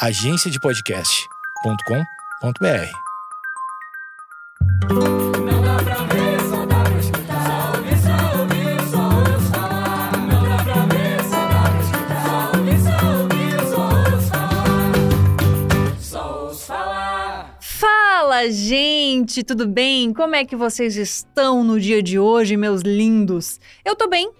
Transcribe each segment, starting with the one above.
agenciadepodcast.com.br. Não dá pra ver, só dá pra escutar. Só ouvir, falar. Não dá pra ver, só dá pra falar. Só ouço falar. Fala, gente, tudo bem? Como é que vocês estão no dia de hoje, meus lindos? Eu tô bem.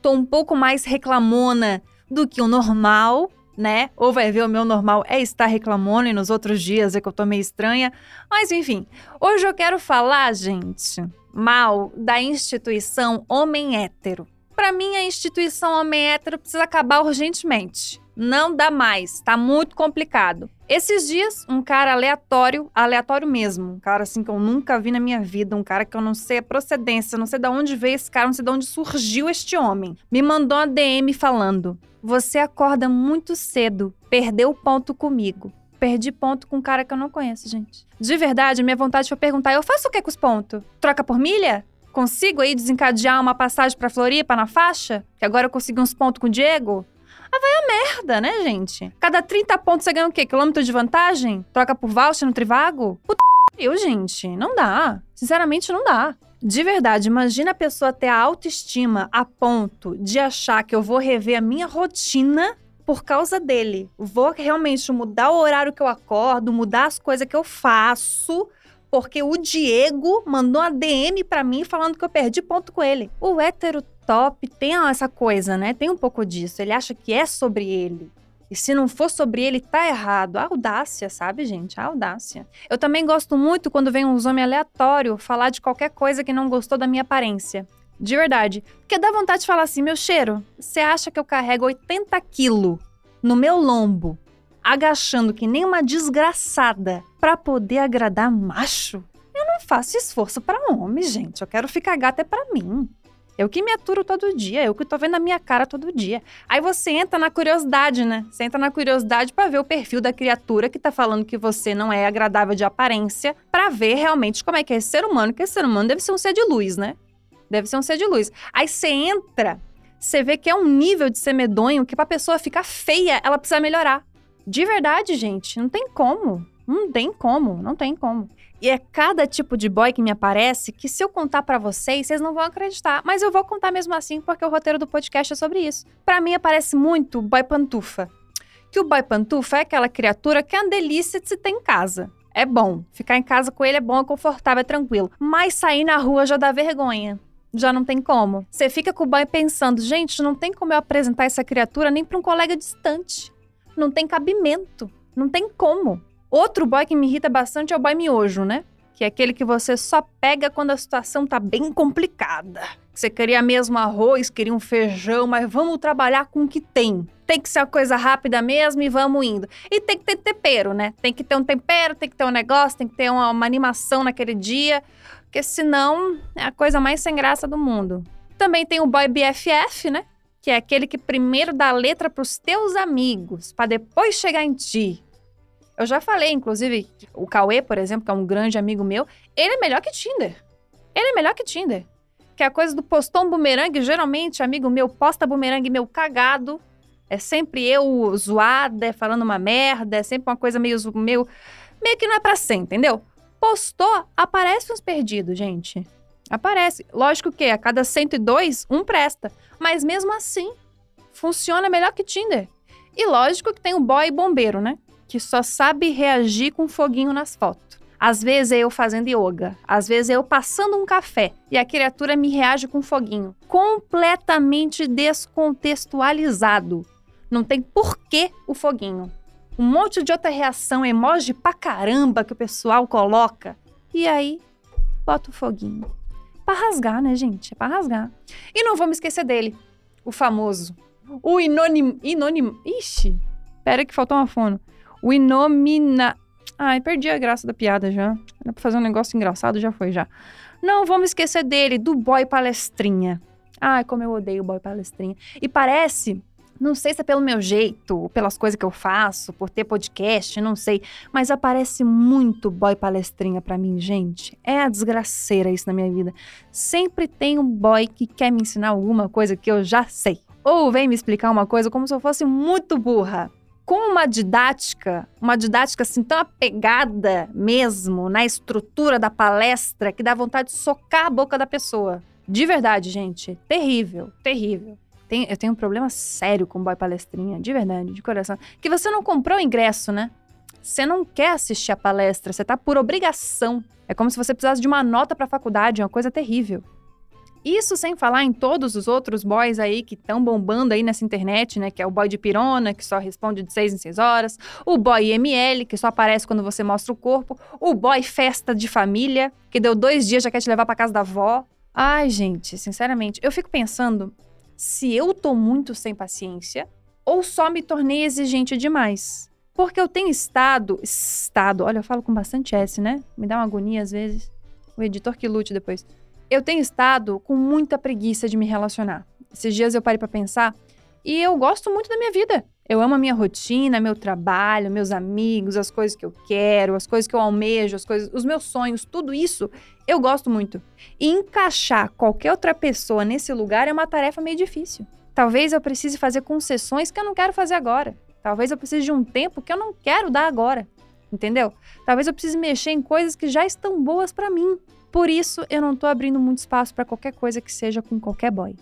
Tô um pouco mais reclamona do que o normal, né? Ou vai ver o meu normal é estar reclamando e nos outros dias é que eu tô meio estranha. Mas enfim, hoje eu quero falar, gente, mal da instituição homem hétero. Pra mim, a instituição homem hétero precisa acabar urgentemente. Não dá mais, tá muito complicado. Esses dias, um cara aleatório, aleatório mesmo, um cara assim que eu nunca vi na minha vida, um cara que eu não sei a procedência, não sei de onde veio esse cara, não sei de onde surgiu este homem, me mandou uma DM falando: Você acorda muito cedo, perdeu ponto comigo. Perdi ponto com um cara que eu não conheço, gente. De verdade, minha vontade foi perguntar: eu faço o que com os pontos? Troca por milha? Consigo aí desencadear uma passagem pra Floripa na faixa? Que agora eu consegui uns pontos com o Diego? Ah, vai a merda, né, gente? Cada 30 pontos você ganha o quê? Quilômetro de vantagem? Troca por voucher no Trivago? Puta eu, gente. Não dá. Sinceramente, não dá. De verdade, imagina a pessoa ter a autoestima a ponto de achar que eu vou rever a minha rotina por causa dele. Vou realmente mudar o horário que eu acordo, mudar as coisas que eu faço, porque o Diego mandou uma DM pra mim falando que eu perdi ponto com ele. O hétero top tem essa coisa, né? Tem um pouco disso. Ele acha que é sobre ele. E se não for sobre ele, tá errado. A audácia, sabe, gente? A audácia. Eu também gosto muito quando vem uns homens aleatórios falar de qualquer coisa que não gostou da minha aparência. De verdade. Porque dá vontade de falar assim, meu cheiro, você acha que eu carrego 80 quilos no meu lombo, agachando que nem uma desgraçada pra poder agradar macho? Eu não faço esforço pra homem, gente. Eu quero ficar gata é pra mim. Eu que me aturo todo dia, eu que tô vendo a minha cara todo dia. Aí você entra na curiosidade, né? Você entra na curiosidade para ver o perfil da criatura que tá falando que você não é agradável de aparência, para ver realmente como é que é esse ser humano, que esse ser humano deve ser um ser de luz, né? Deve ser um ser de luz. Aí você entra, você vê que é um nível de ser medonho que pra pessoa ficar feia, ela precisa melhorar. De verdade, gente, não tem como. Não tem como, não tem como. E é cada tipo de boy que me aparece que se eu contar para vocês, vocês não vão acreditar. Mas eu vou contar mesmo assim, porque o roteiro do podcast é sobre isso. Para mim aparece muito boy pantufa. Que o boy pantufa é aquela criatura que é uma delícia de se ter em casa. É bom. Ficar em casa com ele é bom, é confortável, é tranquilo. Mas sair na rua já dá vergonha. Já não tem como. Você fica com o boy pensando, gente, não tem como eu apresentar essa criatura nem para um colega distante. Não tem cabimento. Não tem como. Outro boy que me irrita bastante é o boy miojo, né? Que é aquele que você só pega quando a situação tá bem complicada. Você queria mesmo arroz, queria um feijão, mas vamos trabalhar com o que tem. Tem que ser uma coisa rápida mesmo e vamos indo. E tem que ter tempero, né? Tem que ter um tempero, tem que ter um negócio, tem que ter uma, uma animação naquele dia, porque senão é a coisa mais sem graça do mundo. Também tem o boy BFF, né? Que é aquele que primeiro dá letra pros teus amigos, para depois chegar em ti. Eu já falei, inclusive, o Cauê, por exemplo, que é um grande amigo meu, ele é melhor que Tinder. Ele é melhor que Tinder. Que é a coisa do postou um bumerangue, geralmente, amigo meu posta bumerangue meu cagado. É sempre eu zoada, falando uma merda, é sempre uma coisa meio, meio, meio que não é pra ser, entendeu? Postou, aparece uns perdidos, gente. Aparece. Lógico que a cada 102, um presta. Mas mesmo assim, funciona melhor que Tinder. E lógico que tem o boy bombeiro, né? Que só sabe reagir com foguinho nas fotos. Às vezes é eu fazendo yoga, às vezes é eu passando um café e a criatura me reage com foguinho. Completamente descontextualizado. Não tem porquê o foguinho. Um monte de outra reação, emoji pra caramba que o pessoal coloca. E aí, bota o foguinho. Pra rasgar, né, gente? É pra rasgar. E não vamos esquecer dele. O famoso. O inônimo. Inônimo. Ixi, pera que faltou uma fono. O Inomina. Ai, perdi a graça da piada já. Era pra fazer um negócio engraçado, já foi já. Não vamos esquecer dele, do boy palestrinha. Ai, como eu odeio o boy palestrinha. E parece, não sei se é pelo meu jeito, pelas coisas que eu faço, por ter podcast, não sei, mas aparece muito boy palestrinha para mim, gente. É a desgraceira isso na minha vida. Sempre tem um boy que quer me ensinar alguma coisa que eu já sei. Ou vem me explicar uma coisa como se eu fosse muito burra. Com uma didática, uma didática assim tão apegada mesmo na estrutura da palestra que dá vontade de socar a boca da pessoa. De verdade, gente. Terrível, terrível. Tem- eu tenho um problema sério com boy palestrinha, de verdade, de coração. Que você não comprou o ingresso, né? Você não quer assistir a palestra, você tá por obrigação. É como se você precisasse de uma nota pra faculdade, é uma coisa terrível. Isso sem falar em todos os outros boys aí que estão bombando aí nessa internet, né? Que é o boy de pirona, que só responde de seis em seis horas. O boy ML, que só aparece quando você mostra o corpo. O boy festa de família, que deu dois dias já quer te levar pra casa da avó. Ai, gente, sinceramente, eu fico pensando se eu tô muito sem paciência ou só me tornei exigente demais. Porque eu tenho estado. Estado, olha, eu falo com bastante S, né? Me dá uma agonia às vezes. O editor que lute depois. Eu tenho estado com muita preguiça de me relacionar. Esses dias eu parei pra pensar e eu gosto muito da minha vida. Eu amo a minha rotina, meu trabalho, meus amigos, as coisas que eu quero, as coisas que eu almejo, as coisas, os meus sonhos, tudo isso eu gosto muito. E encaixar qualquer outra pessoa nesse lugar é uma tarefa meio difícil. Talvez eu precise fazer concessões que eu não quero fazer agora. Talvez eu precise de um tempo que eu não quero dar agora. Entendeu? Talvez eu precise mexer em coisas que já estão boas pra mim. Por isso, eu não tô abrindo muito espaço pra qualquer coisa que seja com qualquer boy.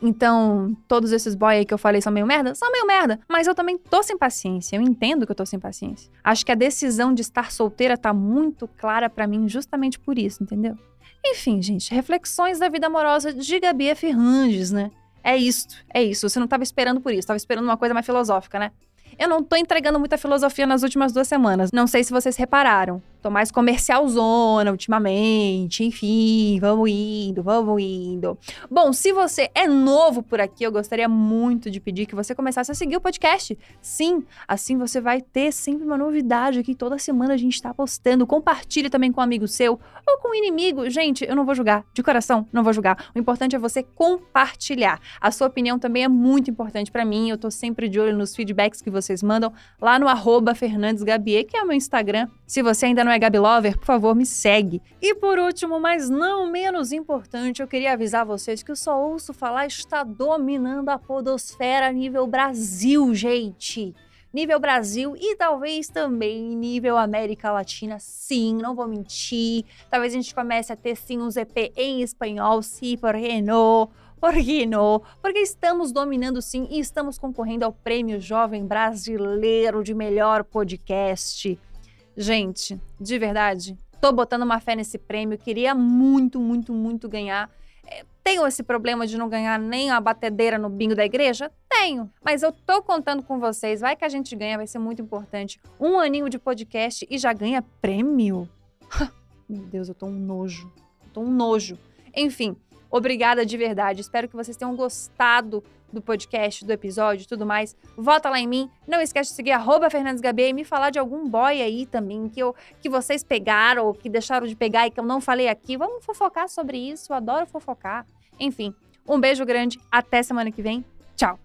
Então, todos esses boy aí que eu falei são meio merda? São meio merda. Mas eu também tô sem paciência. Eu entendo que eu tô sem paciência. Acho que a decisão de estar solteira tá muito clara pra mim justamente por isso, entendeu? Enfim, gente, reflexões da vida amorosa de Gabi F. Ranges, né? É isto, é isso. Você não tava esperando por isso, tava esperando uma coisa mais filosófica, né? Eu não tô entregando muita filosofia nas últimas duas semanas. Não sei se vocês repararam. Tô mais comercial zona ultimamente. Enfim, vamos indo, vamos indo. Bom, se você é novo por aqui, eu gostaria muito de pedir que você começasse a seguir o podcast. Sim, assim você vai ter sempre uma novidade aqui. Toda semana a gente tá postando. Compartilhe também com um amigo seu ou com um inimigo. Gente, eu não vou julgar. De coração, não vou julgar. O importante é você compartilhar. A sua opinião também é muito importante pra mim. Eu tô sempre de olho nos feedbacks que vocês mandam lá no arroba Fernandes Gabier, que é o meu Instagram. Se você ainda não é Gabi Lover, por favor, me segue. E por último, mas não menos importante, eu queria avisar vocês que o Só Ouço Falar está dominando a podosfera nível Brasil, gente. Nível Brasil e talvez também nível América Latina, sim, não vou mentir. Talvez a gente comece a ter sim um EP em espanhol, sim, por que não? Por que não? Porque estamos dominando sim e estamos concorrendo ao Prêmio Jovem Brasileiro de Melhor Podcast. Gente, de verdade, tô botando uma fé nesse prêmio, queria muito, muito, muito ganhar. É, Tenho esse problema de não ganhar nem a batedeira no bingo da igreja? Tenho. Mas eu tô contando com vocês. Vai que a gente ganha, vai ser muito importante. Um aninho de podcast e já ganha prêmio? Meu Deus, eu tô um nojo. Eu tô um nojo. Enfim, obrigada de verdade. Espero que vocês tenham gostado do podcast, do episódio e tudo mais. Vota lá em mim. Não esquece de seguir arroba Fernandes e me falar de algum boy aí também que, eu, que vocês pegaram ou que deixaram de pegar e que eu não falei aqui. Vamos fofocar sobre isso. Eu adoro fofocar. Enfim, um beijo grande. Até semana que vem. Tchau.